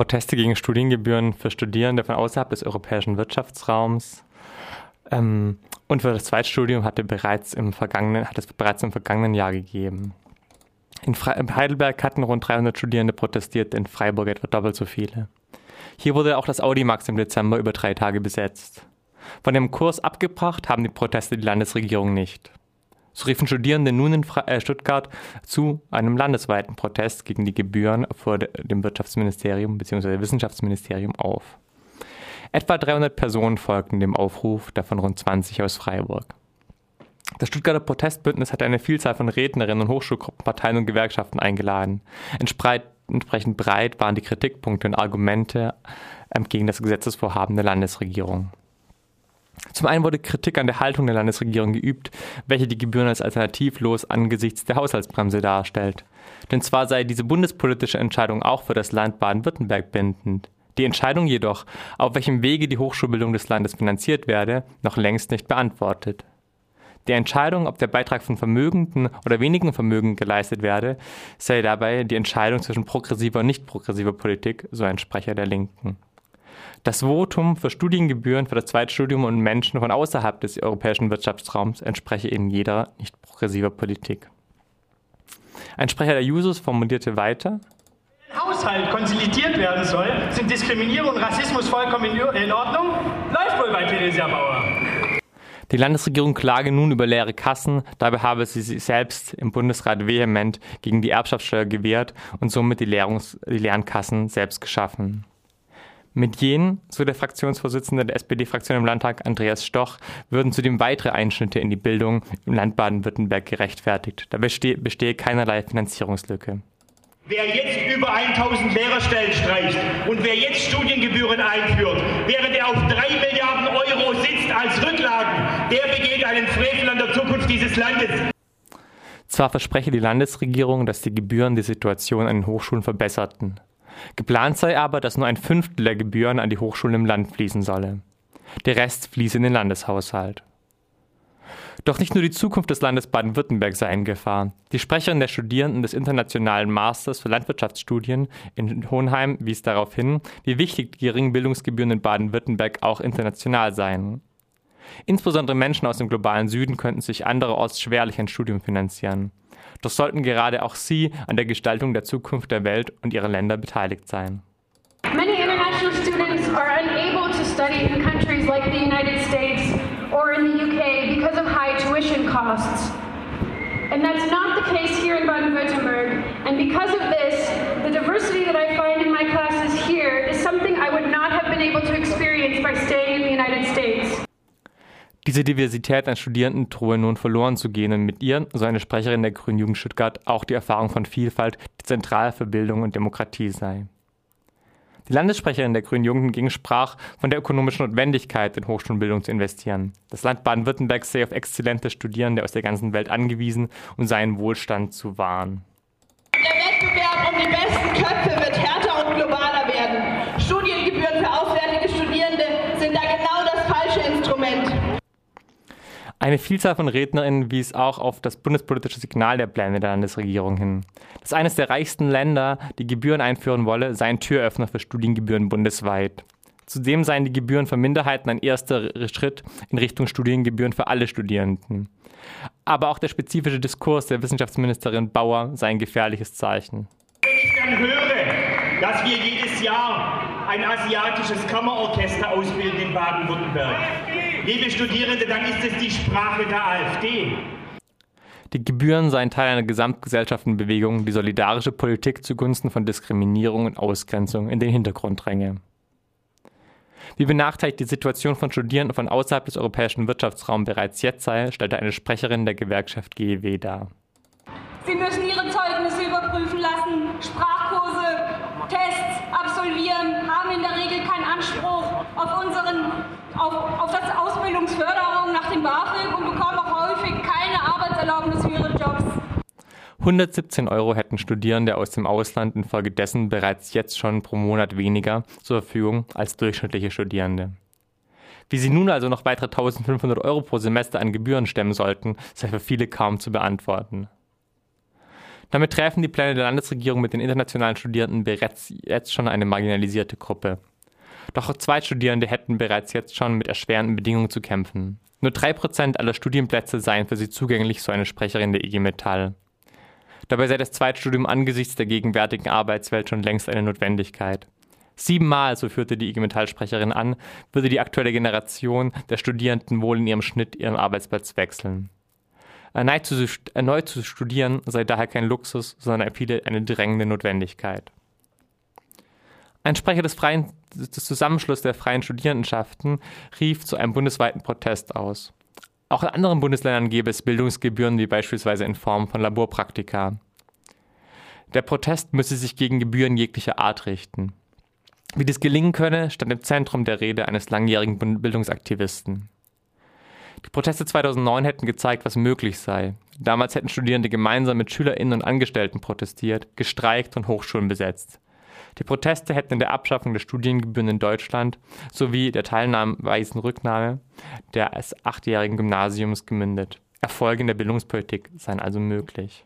Proteste gegen Studiengebühren für Studierende von außerhalb des europäischen Wirtschaftsraums. Ähm, und für das Zweitstudium hatte bereits im vergangenen, hat es bereits im vergangenen Jahr gegeben. In, in Heidelberg hatten rund 300 Studierende protestiert, in Freiburg etwa doppelt so viele. Hier wurde auch das Audimax im Dezember über drei Tage besetzt. Von dem Kurs abgebracht haben die Proteste die Landesregierung nicht. So riefen Studierende nun in äh, Stuttgart zu einem landesweiten Protest gegen die Gebühren vor dem Wirtschaftsministerium bzw. Wissenschaftsministerium auf. Etwa 300 Personen folgten dem Aufruf, davon rund 20 aus Freiburg. Das Stuttgarter Protestbündnis hat eine Vielzahl von Rednerinnen und Hochschulgruppen, Parteien und Gewerkschaften eingeladen. Entsprechend breit waren die Kritikpunkte und Argumente ähm, gegen das Gesetzesvorhaben der Landesregierung. Zum einen wurde Kritik an der Haltung der Landesregierung geübt, welche die Gebühren als alternativlos angesichts der Haushaltsbremse darstellt. Denn zwar sei diese bundespolitische Entscheidung auch für das Land Baden-Württemberg bindend. Die Entscheidung jedoch, auf welchem Wege die Hochschulbildung des Landes finanziert werde, noch längst nicht beantwortet. Die Entscheidung, ob der Beitrag von Vermögenden oder wenigen Vermögen geleistet werde, sei dabei die Entscheidung zwischen progressiver und nicht progressiver Politik, so ein Sprecher der Linken. Das Votum für Studiengebühren für das Zweitstudium und Menschen von außerhalb des europäischen Wirtschaftsraums entspreche in jeder nicht progressiver Politik. Ein Sprecher der Jusos formulierte weiter, Haushalt konsolidiert werden soll, sind Diskriminierung und Rassismus vollkommen in Ordnung? Läuft wohl bei Theresia Bauer. Die Landesregierung klage nun über leere Kassen, dabei habe sie sich selbst im Bundesrat vehement gegen die Erbschaftssteuer gewehrt und somit die, Lehrungs die leeren Kassen selbst geschaffen. Mit jenen, so der Fraktionsvorsitzende der SPD-Fraktion im Landtag, Andreas Stoch, würden zudem weitere Einschnitte in die Bildung im Land Baden-Württemberg gerechtfertigt. Da bestehe, bestehe keinerlei Finanzierungslücke. Wer jetzt über 1000 Lehrerstellen streicht und wer jetzt Studiengebühren einführt, während er auf 3 Milliarden Euro sitzt als Rücklagen, der begeht einen Frevel an der Zukunft dieses Landes. Zwar verspreche die Landesregierung, dass die Gebühren die Situation an den Hochschulen verbesserten. Geplant sei aber, dass nur ein Fünftel der Gebühren an die Hochschulen im Land fließen solle. Der Rest fließe in den Landeshaushalt. Doch nicht nur die Zukunft des Landes Baden-Württemberg sei in Gefahr. Die Sprecherin der Studierenden des Internationalen Masters für Landwirtschaftsstudien in Hohenheim wies darauf hin, wie wichtig die geringen Bildungsgebühren in Baden-Württemberg auch international seien. Insbesondere Menschen aus dem globalen Süden könnten sich andererorts schwerlich ein Studium finanzieren. Doch sollten gerade auch sie an der Gestaltung der Zukunft der Welt und ihrer Länder beteiligt sein. Many international students are unable to study in countries like the United States or in the UK because of high tuition costs. And that's not the case here in Baden-Württemberg. And because of this, the diversity that I find in my classes here is something I would not have been able to experience by staying in the United States. Diese Diversität an Studierenden drohe nun verloren zu gehen und mit ihr, so eine Sprecherin der Grünen Jugend Stuttgart, auch die Erfahrung von Vielfalt, die zentral für Bildung und Demokratie sei. Die Landessprecherin der Grünen Jugend ging sprach von der ökonomischen Notwendigkeit, in Hochschulbildung zu investieren. Das Land Baden-Württemberg sei auf exzellente Studierende aus der ganzen Welt angewiesen, um seinen Wohlstand zu wahren. Der Wettbewerb um die besten Köpfe wird härter und globaler werden. Studiengebühren für auswärtige Eine Vielzahl von Rednerinnen wies auch auf das bundespolitische Signal der Pläne der Landesregierung hin. Dass eines der reichsten Länder die Gebühren einführen wolle, sei ein Türöffner für Studiengebühren bundesweit. Zudem seien die Gebühren für Minderheiten ein erster Schritt in Richtung Studiengebühren für alle Studierenden. Aber auch der spezifische Diskurs der Wissenschaftsministerin Bauer sei ein gefährliches Zeichen. Wenn ich dann höre, dass wir jedes Jahr ein asiatisches Kammerorchester ausbilden in Baden-Württemberg, Liebe Studierende, dann ist es die Sprache der AfD. Die Gebühren seien Teil einer gesamtgesellschaftlichen Bewegung, die solidarische Politik zugunsten von Diskriminierung und Ausgrenzung in den Hintergrund dränge. Wie benachteiligt die Situation von Studierenden von außerhalb des europäischen Wirtschaftsraums bereits jetzt sei, stellte eine Sprecherin der Gewerkschaft GEW dar. Sie müssen ihre Zeugnisse überprüfen lassen, Sprachkurse, Tests absolvieren, haben in der Regel keinen Anspruch auf, unseren, auf, auf das Ausbildungsförderung nach dem BAföG und bekommen auch häufig keine Arbeitserlaubnis für ihre Jobs. 117 Euro hätten Studierende aus dem Ausland infolgedessen bereits jetzt schon pro Monat weniger zur Verfügung als durchschnittliche Studierende. Wie sie nun also noch weitere 1500 Euro pro Semester an Gebühren stemmen sollten, sei für viele kaum zu beantworten. Damit treffen die Pläne der Landesregierung mit den internationalen Studierenden bereits jetzt schon eine marginalisierte Gruppe. Doch Zweitstudierende hätten bereits jetzt schon mit erschwerenden Bedingungen zu kämpfen. Nur drei Prozent aller Studienplätze seien für sie zugänglich, so eine Sprecherin der IG Metall. Dabei sei das Zweitstudium angesichts der gegenwärtigen Arbeitswelt schon längst eine Notwendigkeit. Siebenmal, so führte die IG Metall-Sprecherin an, würde die aktuelle Generation der Studierenden wohl in ihrem Schnitt ihren Arbeitsplatz wechseln. Erneut zu, studieren sei daher kein Luxus, sondern eine drängende Notwendigkeit. Ein Sprecher des, freien, des Zusammenschlusses der freien Studierendenschaften rief zu einem bundesweiten Protest aus. Auch in anderen Bundesländern gäbe es Bildungsgebühren, wie beispielsweise in Form von Laborpraktika. Der Protest müsse sich gegen Gebühren jeglicher Art richten. Wie dies gelingen könne, stand im Zentrum der Rede eines langjährigen Bildungsaktivisten. Die Proteste 2009 hätten gezeigt, was möglich sei. Damals hätten Studierende gemeinsam mit SchülerInnen und Angestellten protestiert, gestreikt und Hochschulen besetzt. Die Proteste hätten in der Abschaffung der Studiengebühren in Deutschland sowie der teilnahmweisen Rücknahme des achtjährigen Gymnasiums gemündet. Erfolge in der Bildungspolitik seien also möglich.